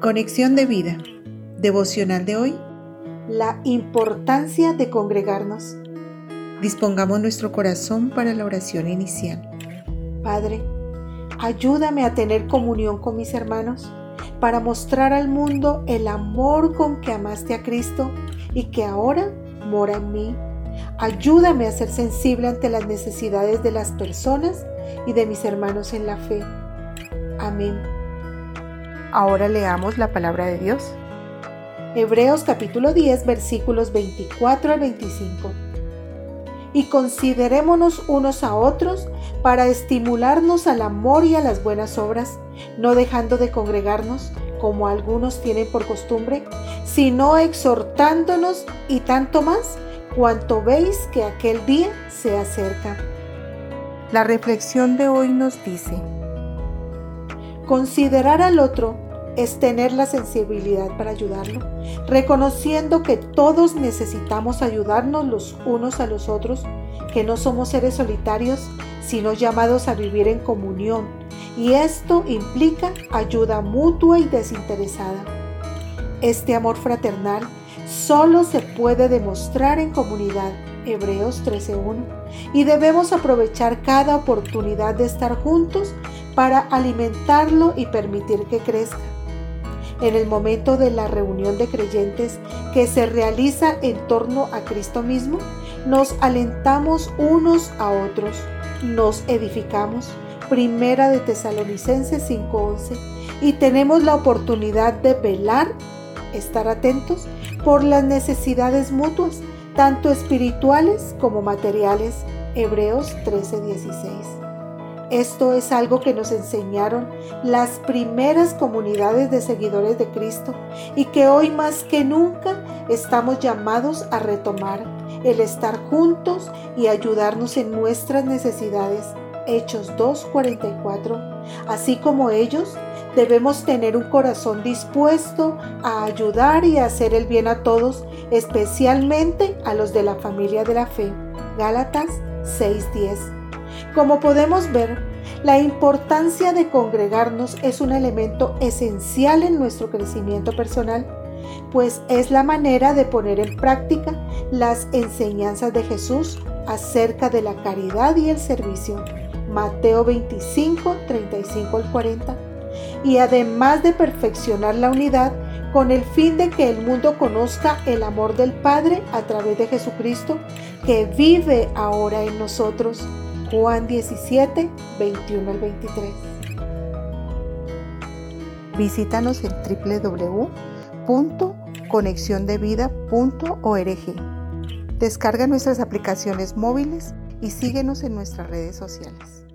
Conexión de vida. Devocional de hoy. La importancia de congregarnos. Dispongamos nuestro corazón para la oración inicial. Padre, ayúdame a tener comunión con mis hermanos para mostrar al mundo el amor con que amaste a Cristo y que ahora mora en mí. Ayúdame a ser sensible ante las necesidades de las personas y de mis hermanos en la fe. Amén. Ahora leamos la palabra de Dios. Hebreos capítulo 10 versículos 24 al 25. Y considerémonos unos a otros para estimularnos al amor y a las buenas obras, no dejando de congregarnos como algunos tienen por costumbre, sino exhortándonos y tanto más cuanto veis que aquel día se acerca. La reflexión de hoy nos dice, Considerar al otro es tener la sensibilidad para ayudarlo, reconociendo que todos necesitamos ayudarnos los unos a los otros, que no somos seres solitarios, sino llamados a vivir en comunión, y esto implica ayuda mutua y desinteresada. Este amor fraternal solo se puede demostrar en comunidad, Hebreos 13.1, y debemos aprovechar cada oportunidad de estar juntos para alimentarlo y permitir que crezca. En el momento de la reunión de creyentes que se realiza en torno a Cristo mismo, nos alentamos unos a otros, nos edificamos. Primera de Tesalonicenses 5:11 y tenemos la oportunidad de velar, estar atentos por las necesidades mutuas, tanto espirituales como materiales. Hebreos 13:16. Esto es algo que nos enseñaron las primeras comunidades de seguidores de Cristo y que hoy más que nunca estamos llamados a retomar el estar juntos y ayudarnos en nuestras necesidades. Hechos 2.44. Así como ellos, debemos tener un corazón dispuesto a ayudar y a hacer el bien a todos, especialmente a los de la familia de la fe. Gálatas 6.10. Como podemos ver, la importancia de congregarnos es un elemento esencial en nuestro crecimiento personal, pues es la manera de poner en práctica las enseñanzas de Jesús acerca de la caridad y el servicio. Mateo 25, 35 al 40. Y además de perfeccionar la unidad, con el fin de que el mundo conozca el amor del Padre a través de Jesucristo, que vive ahora en nosotros Juan 17, 21 al 23. Visítanos en www.conexiondevida.org. Descarga nuestras aplicaciones móviles y síguenos en nuestras redes sociales.